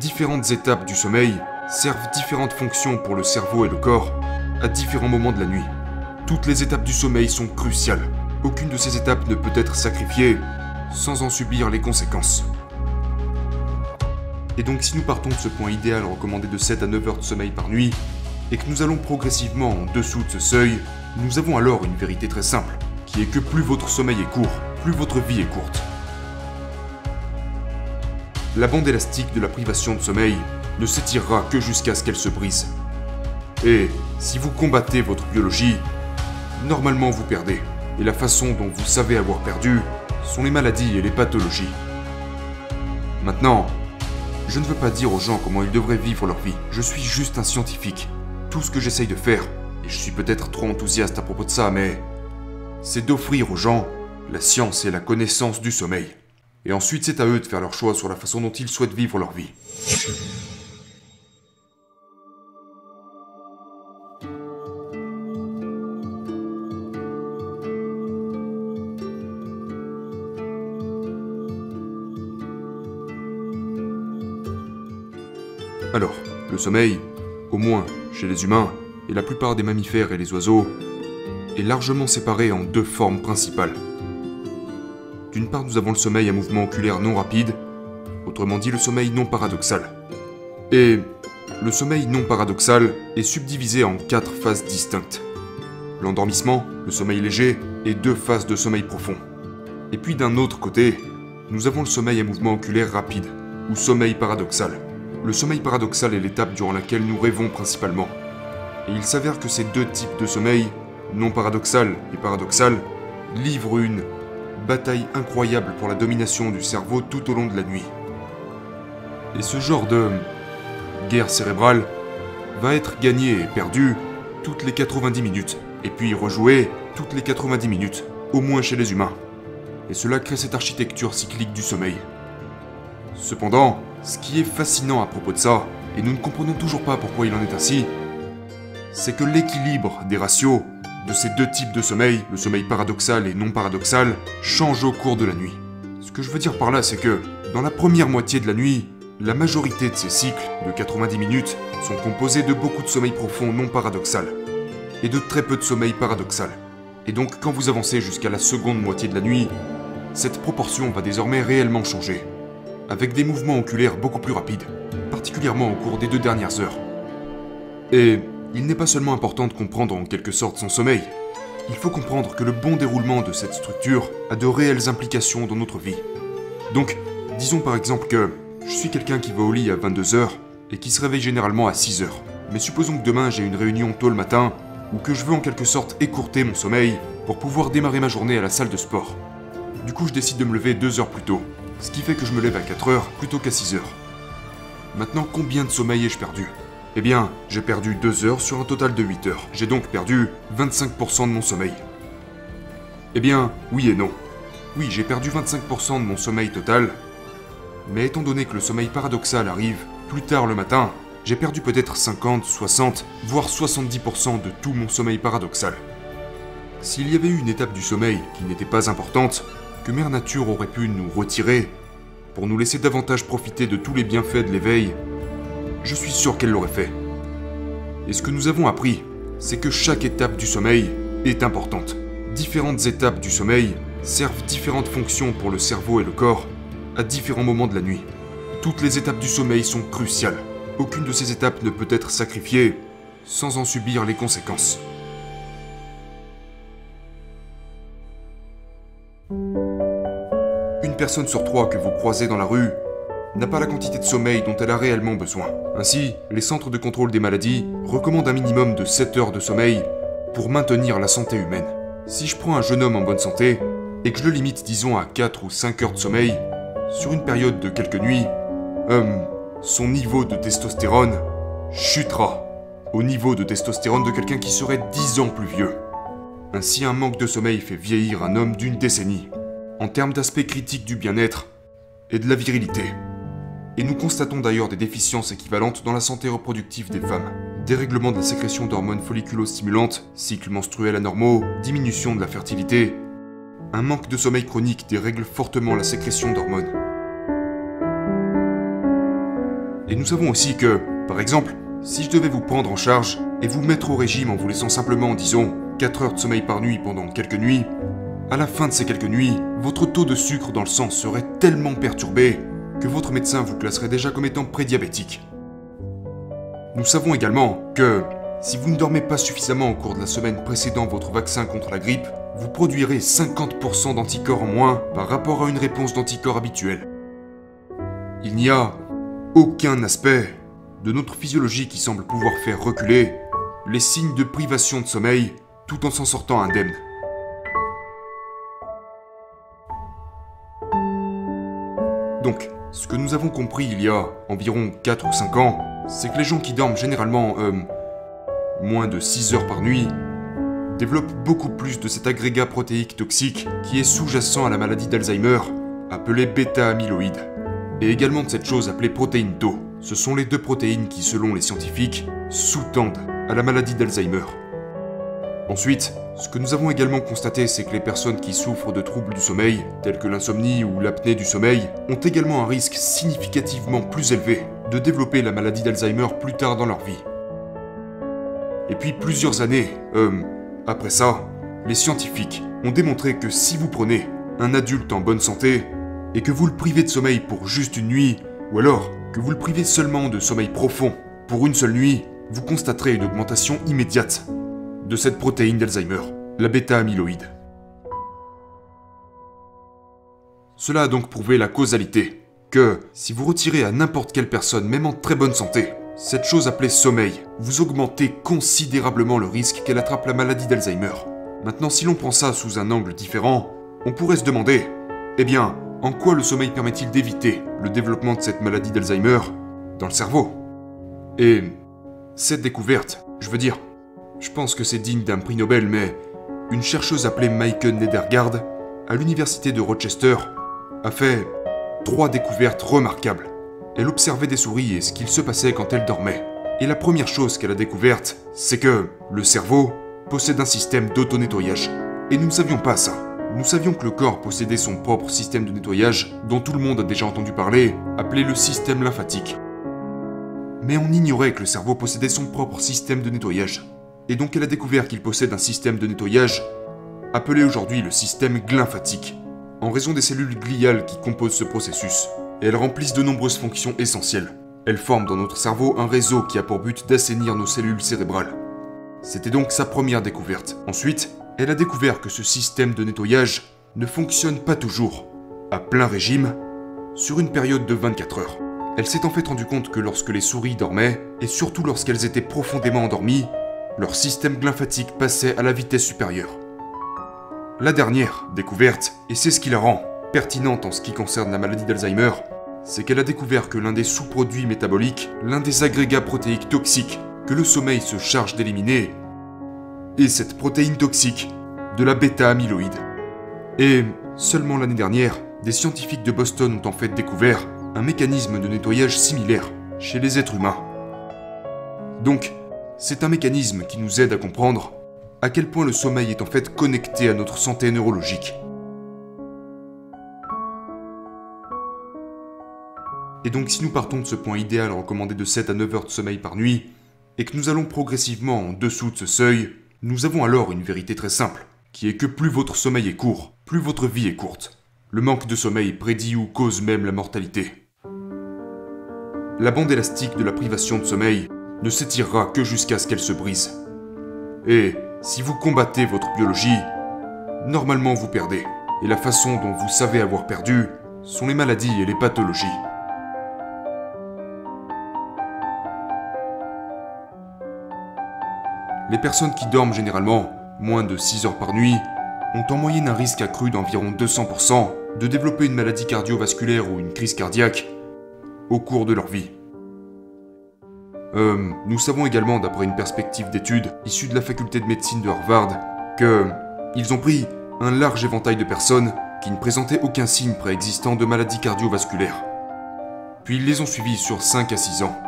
Différentes étapes du sommeil servent différentes fonctions pour le cerveau et le corps à différents moments de la nuit. Toutes les étapes du sommeil sont cruciales. Aucune de ces étapes ne peut être sacrifiée sans en subir les conséquences. Et donc si nous partons de ce point idéal recommandé de 7 à 9 heures de sommeil par nuit, et que nous allons progressivement en dessous de ce seuil, nous avons alors une vérité très simple, qui est que plus votre sommeil est court, plus votre vie est courte. La bande élastique de la privation de sommeil ne s'étirera que jusqu'à ce qu'elle se brise. Et si vous combattez votre biologie, normalement vous perdez. Et la façon dont vous savez avoir perdu sont les maladies et les pathologies. Maintenant, je ne veux pas dire aux gens comment ils devraient vivre leur vie. Je suis juste un scientifique. Tout ce que j'essaye de faire, et je suis peut-être trop enthousiaste à propos de ça, mais c'est d'offrir aux gens la science et la connaissance du sommeil. Et ensuite, c'est à eux de faire leur choix sur la façon dont ils souhaitent vivre leur vie. Alors, le sommeil, au moins chez les humains et la plupart des mammifères et les oiseaux, est largement séparé en deux formes principales. D'une part, nous avons le sommeil à mouvement oculaire non rapide, autrement dit le sommeil non paradoxal. Et le sommeil non paradoxal est subdivisé en quatre phases distinctes. L'endormissement, le sommeil léger et deux phases de sommeil profond. Et puis d'un autre côté, nous avons le sommeil à mouvement oculaire rapide, ou sommeil paradoxal. Le sommeil paradoxal est l'étape durant laquelle nous rêvons principalement. Et il s'avère que ces deux types de sommeil, non paradoxal et paradoxal, livrent une bataille incroyable pour la domination du cerveau tout au long de la nuit. Et ce genre de guerre cérébrale va être gagné et perdu toutes les 90 minutes, et puis rejoué toutes les 90 minutes, au moins chez les humains. Et cela crée cette architecture cyclique du sommeil. Cependant, ce qui est fascinant à propos de ça, et nous ne comprenons toujours pas pourquoi il en est ainsi, c'est que l'équilibre des ratios de ces deux types de sommeil, le sommeil paradoxal et non paradoxal, change au cours de la nuit. Ce que je veux dire par là, c'est que dans la première moitié de la nuit, la majorité de ces cycles de 90 minutes sont composés de beaucoup de sommeil profond non paradoxal et de très peu de sommeil paradoxal. Et donc quand vous avancez jusqu'à la seconde moitié de la nuit, cette proportion va désormais réellement changer avec des mouvements oculaires beaucoup plus rapides, particulièrement au cours des deux dernières heures. Et il n'est pas seulement important de comprendre en quelque sorte son sommeil, il faut comprendre que le bon déroulement de cette structure a de réelles implications dans notre vie. Donc, disons par exemple que je suis quelqu'un qui va au lit à 22h et qui se réveille généralement à 6h. Mais supposons que demain j'ai une réunion tôt le matin ou que je veux en quelque sorte écourter mon sommeil pour pouvoir démarrer ma journée à la salle de sport. Du coup, je décide de me lever deux heures plus tôt ce qui fait que je me lève à 4 heures plutôt qu'à 6 heures. Maintenant, combien de sommeil ai-je perdu? Eh bien, j'ai perdu 2 heures sur un total de 8 heures. J'ai donc perdu 25% de mon sommeil. Eh bien, oui et non. Oui, j'ai perdu 25% de mon sommeil total, mais étant donné que le sommeil paradoxal arrive plus tard le matin, j'ai perdu peut-être 50, 60, voire 70% de tout mon sommeil paradoxal. S'il y avait eu une étape du sommeil qui n'était pas importante, que Mère Nature aurait pu nous retirer pour nous laisser davantage profiter de tous les bienfaits de l'éveil, je suis sûr qu'elle l'aurait fait. Et ce que nous avons appris, c'est que chaque étape du sommeil est importante. Différentes étapes du sommeil servent différentes fonctions pour le cerveau et le corps à différents moments de la nuit. Toutes les étapes du sommeil sont cruciales. Aucune de ces étapes ne peut être sacrifiée sans en subir les conséquences. personne sur trois que vous croisez dans la rue n'a pas la quantité de sommeil dont elle a réellement besoin. Ainsi, les centres de contrôle des maladies recommandent un minimum de 7 heures de sommeil pour maintenir la santé humaine. Si je prends un jeune homme en bonne santé et que je le limite disons à 4 ou 5 heures de sommeil sur une période de quelques nuits, hum, son niveau de testostérone chutera au niveau de testostérone de quelqu'un qui serait 10 ans plus vieux. Ainsi, un manque de sommeil fait vieillir un homme d'une décennie en termes d'aspect critique du bien-être et de la virilité. Et nous constatons d'ailleurs des déficiences équivalentes dans la santé reproductive des femmes. Dérèglement de la sécrétion d'hormones folliculo-stimulantes, cycles menstruels anormaux, diminution de la fertilité. Un manque de sommeil chronique dérègle fortement la sécrétion d'hormones. Et nous savons aussi que, par exemple, si je devais vous prendre en charge et vous mettre au régime en vous laissant simplement, disons, 4 heures de sommeil par nuit pendant quelques nuits, à la fin de ces quelques nuits, votre taux de sucre dans le sang serait tellement perturbé que votre médecin vous classerait déjà comme étant prédiabétique. Nous savons également que si vous ne dormez pas suffisamment au cours de la semaine précédant votre vaccin contre la grippe, vous produirez 50% d'anticorps en moins par rapport à une réponse d'anticorps habituelle. Il n'y a aucun aspect de notre physiologie qui semble pouvoir faire reculer les signes de privation de sommeil tout en s'en sortant indemne. Donc, ce que nous avons compris il y a environ 4 ou 5 ans, c'est que les gens qui dorment généralement euh, moins de 6 heures par nuit développent beaucoup plus de cet agrégat protéique toxique qui est sous-jacent à la maladie d'Alzheimer, appelé bêta-amyloïde, et également de cette chose appelée protéine Tau. Ce sont les deux protéines qui, selon les scientifiques, sous-tendent à la maladie d'Alzheimer. Ensuite, ce que nous avons également constaté, c'est que les personnes qui souffrent de troubles du sommeil, tels que l'insomnie ou l'apnée du sommeil, ont également un risque significativement plus élevé de développer la maladie d'Alzheimer plus tard dans leur vie. Et puis plusieurs années, euh, après ça, les scientifiques ont démontré que si vous prenez un adulte en bonne santé et que vous le privez de sommeil pour juste une nuit, ou alors que vous le privez seulement de sommeil profond pour une seule nuit, vous constaterez une augmentation immédiate de cette protéine d'Alzheimer, la bêta-amyloïde. Cela a donc prouvé la causalité, que si vous retirez à n'importe quelle personne, même en très bonne santé, cette chose appelée sommeil, vous augmentez considérablement le risque qu'elle attrape la maladie d'Alzheimer. Maintenant, si l'on prend ça sous un angle différent, on pourrait se demander, eh bien, en quoi le sommeil permet-il d'éviter le développement de cette maladie d'Alzheimer dans le cerveau? Et cette découverte, je veux dire, je pense que c'est digne d'un prix Nobel, mais une chercheuse appelée Michael Nedergaard, à l'université de Rochester, a fait trois découvertes remarquables. Elle observait des souris et ce qu'il se passait quand elles dormaient. Et la première chose qu'elle a découverte, c'est que le cerveau possède un système d'auto-nettoyage. Et nous ne savions pas ça. Nous savions que le corps possédait son propre système de nettoyage, dont tout le monde a déjà entendu parler, appelé le système lymphatique. Mais on ignorait que le cerveau possédait son propre système de nettoyage et donc elle a découvert qu'il possède un système de nettoyage appelé aujourd'hui le système glymphatique, en raison des cellules gliales qui composent ce processus, elles remplissent de nombreuses fonctions essentielles. Elles forment dans notre cerveau un réseau qui a pour but d'assainir nos cellules cérébrales. C'était donc sa première découverte. Ensuite, elle a découvert que ce système de nettoyage ne fonctionne pas toujours, à plein régime, sur une période de 24 heures. Elle s'est en fait rendu compte que lorsque les souris dormaient, et surtout lorsqu'elles étaient profondément endormies, leur système glymphatique passait à la vitesse supérieure. La dernière découverte, et c'est ce qui la rend pertinente en ce qui concerne la maladie d'Alzheimer, c'est qu'elle a découvert que l'un des sous-produits métaboliques, l'un des agrégats protéiques toxiques que le sommeil se charge d'éliminer, est cette protéine toxique de la bêta-amyloïde. Et seulement l'année dernière, des scientifiques de Boston ont en fait découvert un mécanisme de nettoyage similaire chez les êtres humains. Donc, c'est un mécanisme qui nous aide à comprendre à quel point le sommeil est en fait connecté à notre santé neurologique. Et donc si nous partons de ce point idéal recommandé de 7 à 9 heures de sommeil par nuit, et que nous allons progressivement en dessous de ce seuil, nous avons alors une vérité très simple, qui est que plus votre sommeil est court, plus votre vie est courte. Le manque de sommeil prédit ou cause même la mortalité. La bande élastique de la privation de sommeil ne s'étirera que jusqu'à ce qu'elle se brise. Et si vous combattez votre biologie, normalement vous perdez. Et la façon dont vous savez avoir perdu sont les maladies et les pathologies. Les personnes qui dorment généralement moins de 6 heures par nuit ont en moyenne un risque accru d'environ 200% de développer une maladie cardiovasculaire ou une crise cardiaque au cours de leur vie. Euh, nous savons également, d'après une perspective d'études issue de la faculté de médecine de Harvard, que ils ont pris un large éventail de personnes qui ne présentaient aucun signe préexistant de maladie cardiovasculaire. Puis ils les ont suivis sur 5 à 6 ans.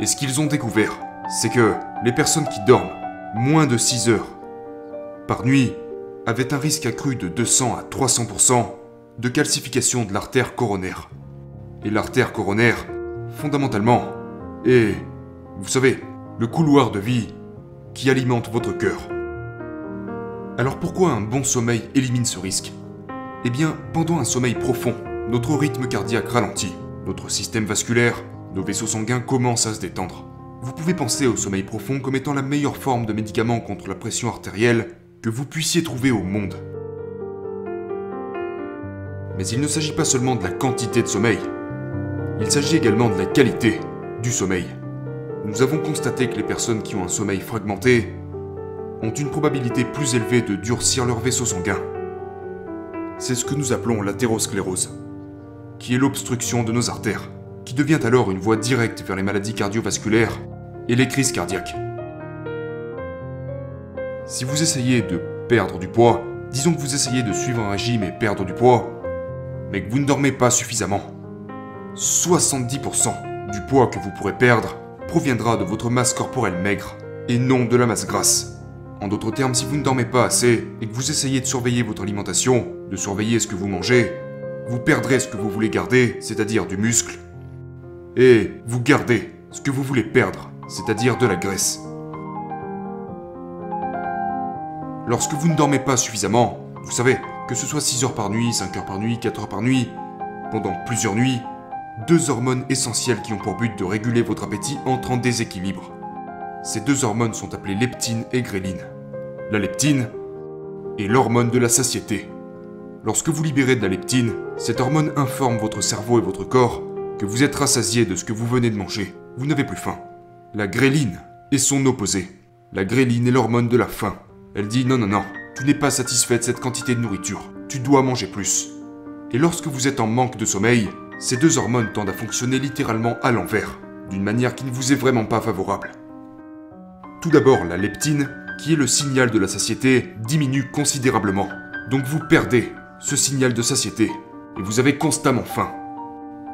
Et ce qu'ils ont découvert, c'est que les personnes qui dorment moins de 6 heures par nuit avaient un risque accru de 200 à 300% de calcification de l'artère coronaire. Et l'artère coronaire fondamentalement, est, vous savez, le couloir de vie qui alimente votre cœur. Alors pourquoi un bon sommeil élimine ce risque? Eh bien, pendant un sommeil profond, notre rythme cardiaque ralentit, notre système vasculaire, nos vaisseaux sanguins commencent à se détendre. Vous pouvez penser au sommeil profond comme étant la meilleure forme de médicament contre la pression artérielle que vous puissiez trouver au monde. Mais il ne s'agit pas seulement de la quantité de sommeil, il s'agit également de la qualité du sommeil. Nous avons constaté que les personnes qui ont un sommeil fragmenté ont une probabilité plus élevée de durcir leur vaisseau sanguin. C'est ce que nous appelons l'athérosclérose, qui est l'obstruction de nos artères, qui devient alors une voie directe vers les maladies cardiovasculaires et les crises cardiaques. Si vous essayez de perdre du poids, disons que vous essayez de suivre un régime et perdre du poids, mais que vous ne dormez pas suffisamment, 70% du poids que vous pourrez perdre proviendra de votre masse corporelle maigre et non de la masse grasse. En d'autres termes, si vous ne dormez pas assez et que vous essayez de surveiller votre alimentation, de surveiller ce que vous mangez, vous perdrez ce que vous voulez garder, c'est-à-dire du muscle, et vous gardez ce que vous voulez perdre, c'est-à-dire de la graisse. Lorsque vous ne dormez pas suffisamment, vous savez, que ce soit 6 heures par nuit, 5 heures par nuit, 4 heures par nuit, pendant plusieurs nuits, deux hormones essentielles qui ont pour but de réguler votre appétit entrent en déséquilibre. Ces deux hormones sont appelées leptine et gréline. La leptine est l'hormone de la satiété. Lorsque vous libérez de la leptine, cette hormone informe votre cerveau et votre corps que vous êtes rassasié de ce que vous venez de manger. Vous n'avez plus faim. La gréline est son opposé. La gréline est l'hormone de la faim. Elle dit non, non, non, tu n'es pas satisfait de cette quantité de nourriture. Tu dois manger plus. Et lorsque vous êtes en manque de sommeil, ces deux hormones tendent à fonctionner littéralement à l'envers, d'une manière qui ne vous est vraiment pas favorable. Tout d'abord, la leptine, qui est le signal de la satiété, diminue considérablement. Donc vous perdez ce signal de satiété, et vous avez constamment faim.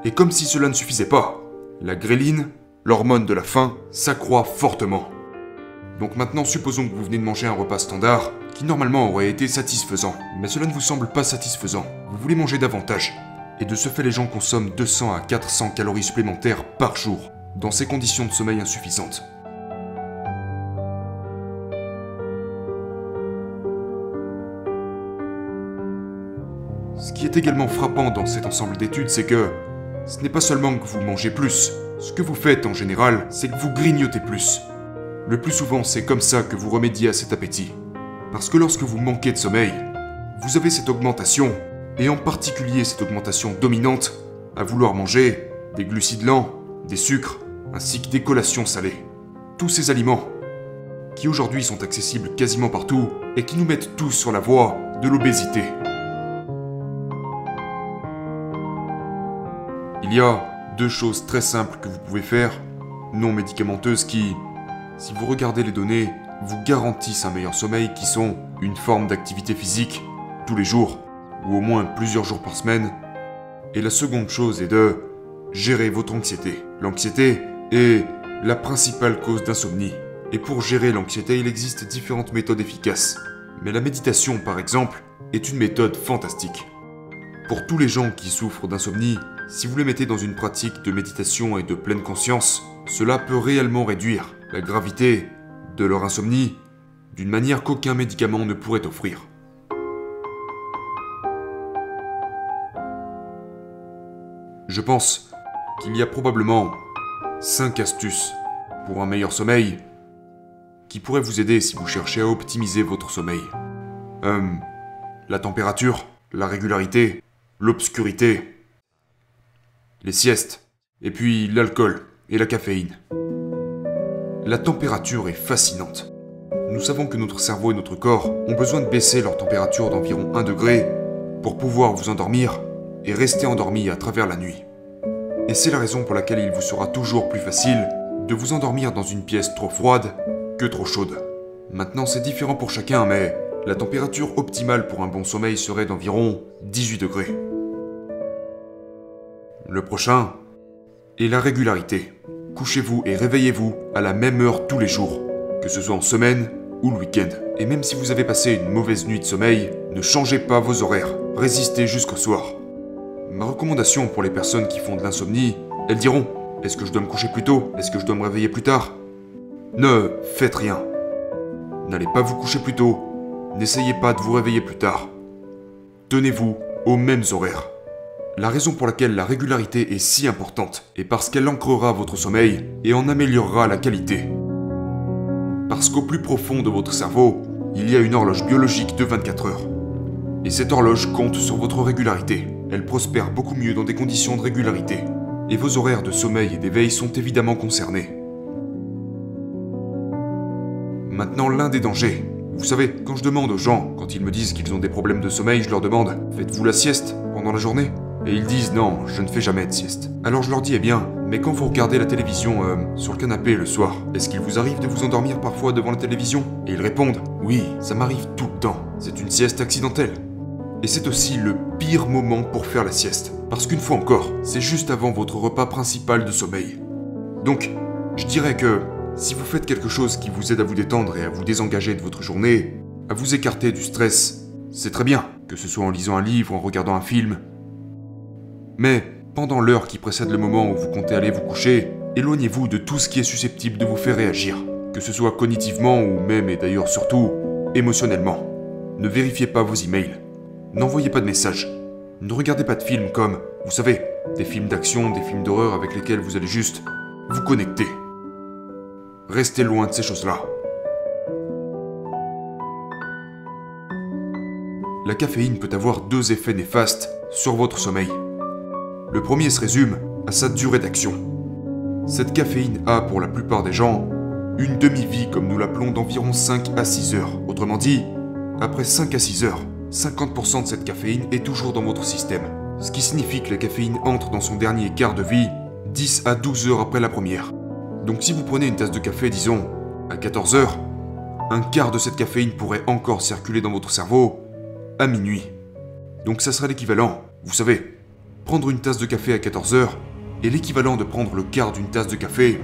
Et comme si cela ne suffisait pas, la gréline, l'hormone de la faim, s'accroît fortement. Donc maintenant, supposons que vous venez de manger un repas standard, qui normalement aurait été satisfaisant, mais cela ne vous semble pas satisfaisant. Vous voulez manger davantage. Et de ce fait, les gens consomment 200 à 400 calories supplémentaires par jour, dans ces conditions de sommeil insuffisantes. Ce qui est également frappant dans cet ensemble d'études, c'est que ce n'est pas seulement que vous mangez plus, ce que vous faites en général, c'est que vous grignotez plus. Le plus souvent, c'est comme ça que vous remédiez à cet appétit. Parce que lorsque vous manquez de sommeil, vous avez cette augmentation, et en particulier cette augmentation dominante, à vouloir manger des glucides lents, des sucres, ainsi que des collations salées. Tous ces aliments, qui aujourd'hui sont accessibles quasiment partout, et qui nous mettent tous sur la voie de l'obésité. Il y a deux choses très simples que vous pouvez faire, non médicamenteuses, qui, si vous regardez les données, vous garantissent un meilleur sommeil qui sont une forme d'activité physique tous les jours, ou au moins plusieurs jours par semaine. Et la seconde chose est de gérer votre anxiété. L'anxiété est la principale cause d'insomnie. Et pour gérer l'anxiété, il existe différentes méthodes efficaces. Mais la méditation, par exemple, est une méthode fantastique. Pour tous les gens qui souffrent d'insomnie, si vous les mettez dans une pratique de méditation et de pleine conscience, cela peut réellement réduire la gravité de leur insomnie d'une manière qu'aucun médicament ne pourrait offrir. Je pense qu'il y a probablement 5 astuces pour un meilleur sommeil qui pourraient vous aider si vous cherchez à optimiser votre sommeil. Euh, la température, la régularité, l'obscurité, les siestes, et puis l'alcool et la caféine. La température est fascinante. Nous savons que notre cerveau et notre corps ont besoin de baisser leur température d'environ 1 degré pour pouvoir vous endormir et rester endormi à travers la nuit. Et c'est la raison pour laquelle il vous sera toujours plus facile de vous endormir dans une pièce trop froide que trop chaude. Maintenant c'est différent pour chacun, mais la température optimale pour un bon sommeil serait d'environ 18 degrés. Le prochain est la régularité. Couchez-vous et réveillez-vous à la même heure tous les jours, que ce soit en semaine ou le week-end. Et même si vous avez passé une mauvaise nuit de sommeil, ne changez pas vos horaires, résistez jusqu'au soir. Ma recommandation pour les personnes qui font de l'insomnie, elles diront Est-ce que je dois me coucher plus tôt? Est-ce que je dois me réveiller plus tard? Ne faites rien. N'allez pas vous coucher plus tôt. N'essayez pas de vous réveiller plus tard. Tenez-vous aux mêmes horaires. La raison pour laquelle la régularité est si importante est parce qu'elle ancrera votre sommeil et en améliorera la qualité. Parce qu'au plus profond de votre cerveau, il y a une horloge biologique de 24 heures. Et cette horloge compte sur votre régularité. Elle prospère beaucoup mieux dans des conditions de régularité. Et vos horaires de sommeil et d'éveil sont évidemment concernés. Maintenant, l'un des dangers. Vous savez, quand je demande aux gens, quand ils me disent qu'ils ont des problèmes de sommeil, je leur demande Faites-vous la sieste pendant la journée? Et ils disent Non, je ne fais jamais de sieste. Alors je leur dis Eh bien, mais quand vous regardez la télévision euh, sur le canapé le soir, est-ce qu'il vous arrive de vous endormir parfois devant la télévision? Et ils répondent Oui, ça m'arrive tout le temps. C'est une sieste accidentelle. Et c'est aussi le pire moment pour faire la sieste. Parce qu'une fois encore, c'est juste avant votre repas principal de sommeil. Donc, je dirais que si vous faites quelque chose qui vous aide à vous détendre et à vous désengager de votre journée, à vous écarter du stress, c'est très bien, que ce soit en lisant un livre en regardant un film. Mais pendant l'heure qui précède le moment où vous comptez aller vous coucher, éloignez-vous de tout ce qui est susceptible de vous faire réagir, que ce soit cognitivement ou même et d'ailleurs surtout émotionnellement. Ne vérifiez pas vos emails. N'envoyez pas de messages. Ne regardez pas de films comme, vous savez, des films d'action, des films d'horreur avec lesquels vous allez juste vous connecter. Restez loin de ces choses-là. La caféine peut avoir deux effets néfastes sur votre sommeil. Le premier se résume à sa durée d'action. Cette caféine a, pour la plupart des gens, une demi-vie comme nous l'appelons d'environ 5 à 6 heures. Autrement dit, après 5 à 6 heures, 50% de cette caféine est toujours dans votre système. Ce qui signifie que la caféine entre dans son dernier quart de vie 10 à 12 heures après la première. Donc si vous prenez une tasse de café, disons, à 14 heures, un quart de cette caféine pourrait encore circuler dans votre cerveau à minuit. Donc ça serait l'équivalent, vous savez, prendre une tasse de café à 14 heures est l'équivalent de prendre le quart d'une tasse de café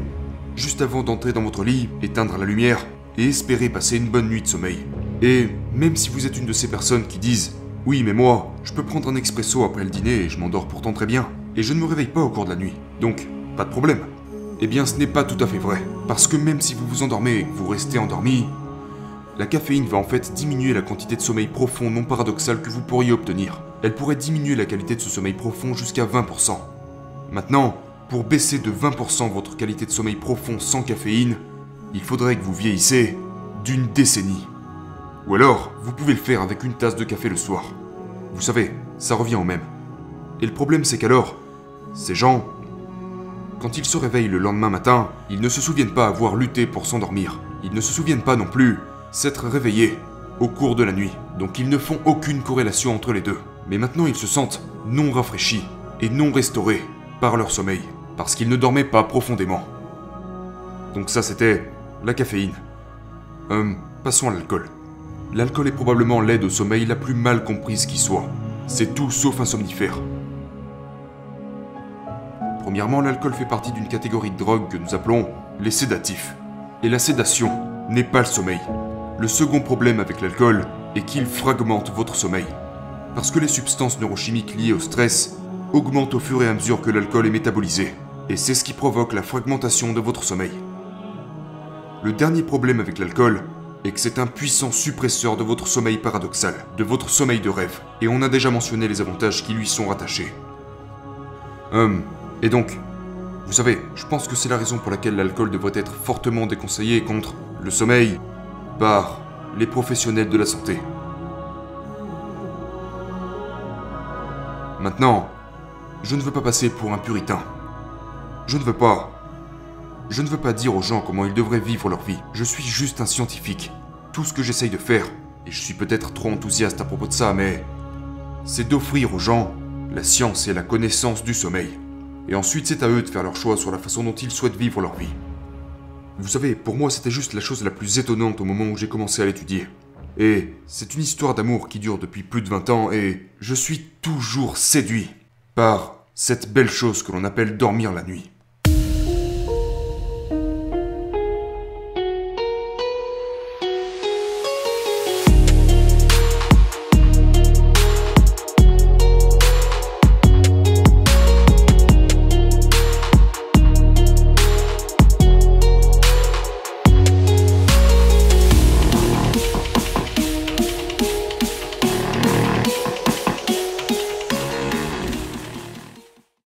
juste avant d'entrer dans votre lit, éteindre la lumière et espérer passer une bonne nuit de sommeil. Et même si vous êtes une de ces personnes qui disent Oui, mais moi, je peux prendre un expresso après le dîner et je m'endors pourtant très bien, et je ne me réveille pas au cours de la nuit, donc pas de problème. Eh bien, ce n'est pas tout à fait vrai. Parce que même si vous vous endormez et que vous restez endormi, la caféine va en fait diminuer la quantité de sommeil profond non paradoxal que vous pourriez obtenir. Elle pourrait diminuer la qualité de ce sommeil profond jusqu'à 20%. Maintenant, pour baisser de 20% votre qualité de sommeil profond sans caféine, il faudrait que vous vieillissez d'une décennie. Ou alors, vous pouvez le faire avec une tasse de café le soir. Vous savez, ça revient au même. Et le problème c'est qu'alors, ces gens quand ils se réveillent le lendemain matin, ils ne se souviennent pas avoir lutté pour s'endormir. Ils ne se souviennent pas non plus s'être réveillés au cours de la nuit. Donc ils ne font aucune corrélation entre les deux. Mais maintenant ils se sentent non rafraîchis et non restaurés par leur sommeil. Parce qu'ils ne dormaient pas profondément. Donc ça c'était la caféine. Hum, passons à l'alcool. L'alcool est probablement l'aide au sommeil la plus mal comprise qui soit. C'est tout sauf un somnifère. Premièrement, l'alcool fait partie d'une catégorie de drogues que nous appelons les sédatifs. Et la sédation n'est pas le sommeil. Le second problème avec l'alcool est qu'il fragmente votre sommeil. Parce que les substances neurochimiques liées au stress augmentent au fur et à mesure que l'alcool est métabolisé. Et c'est ce qui provoque la fragmentation de votre sommeil. Le dernier problème avec l'alcool que c'est un puissant suppresseur de votre sommeil paradoxal, de votre sommeil de rêve, et on a déjà mentionné les avantages qui lui sont rattachés. Hum, et donc, vous savez, je pense que c'est la raison pour laquelle l'alcool devrait être fortement déconseillé contre le sommeil par les professionnels de la santé. Maintenant, je ne veux pas passer pour un puritain. Je ne veux pas. Je ne veux pas dire aux gens comment ils devraient vivre leur vie. Je suis juste un scientifique. Tout ce que j'essaye de faire, et je suis peut-être trop enthousiaste à propos de ça, mais c'est d'offrir aux gens la science et la connaissance du sommeil. Et ensuite, c'est à eux de faire leur choix sur la façon dont ils souhaitent vivre leur vie. Vous savez, pour moi, c'était juste la chose la plus étonnante au moment où j'ai commencé à l'étudier. Et c'est une histoire d'amour qui dure depuis plus de 20 ans et je suis toujours séduit par cette belle chose que l'on appelle dormir la nuit.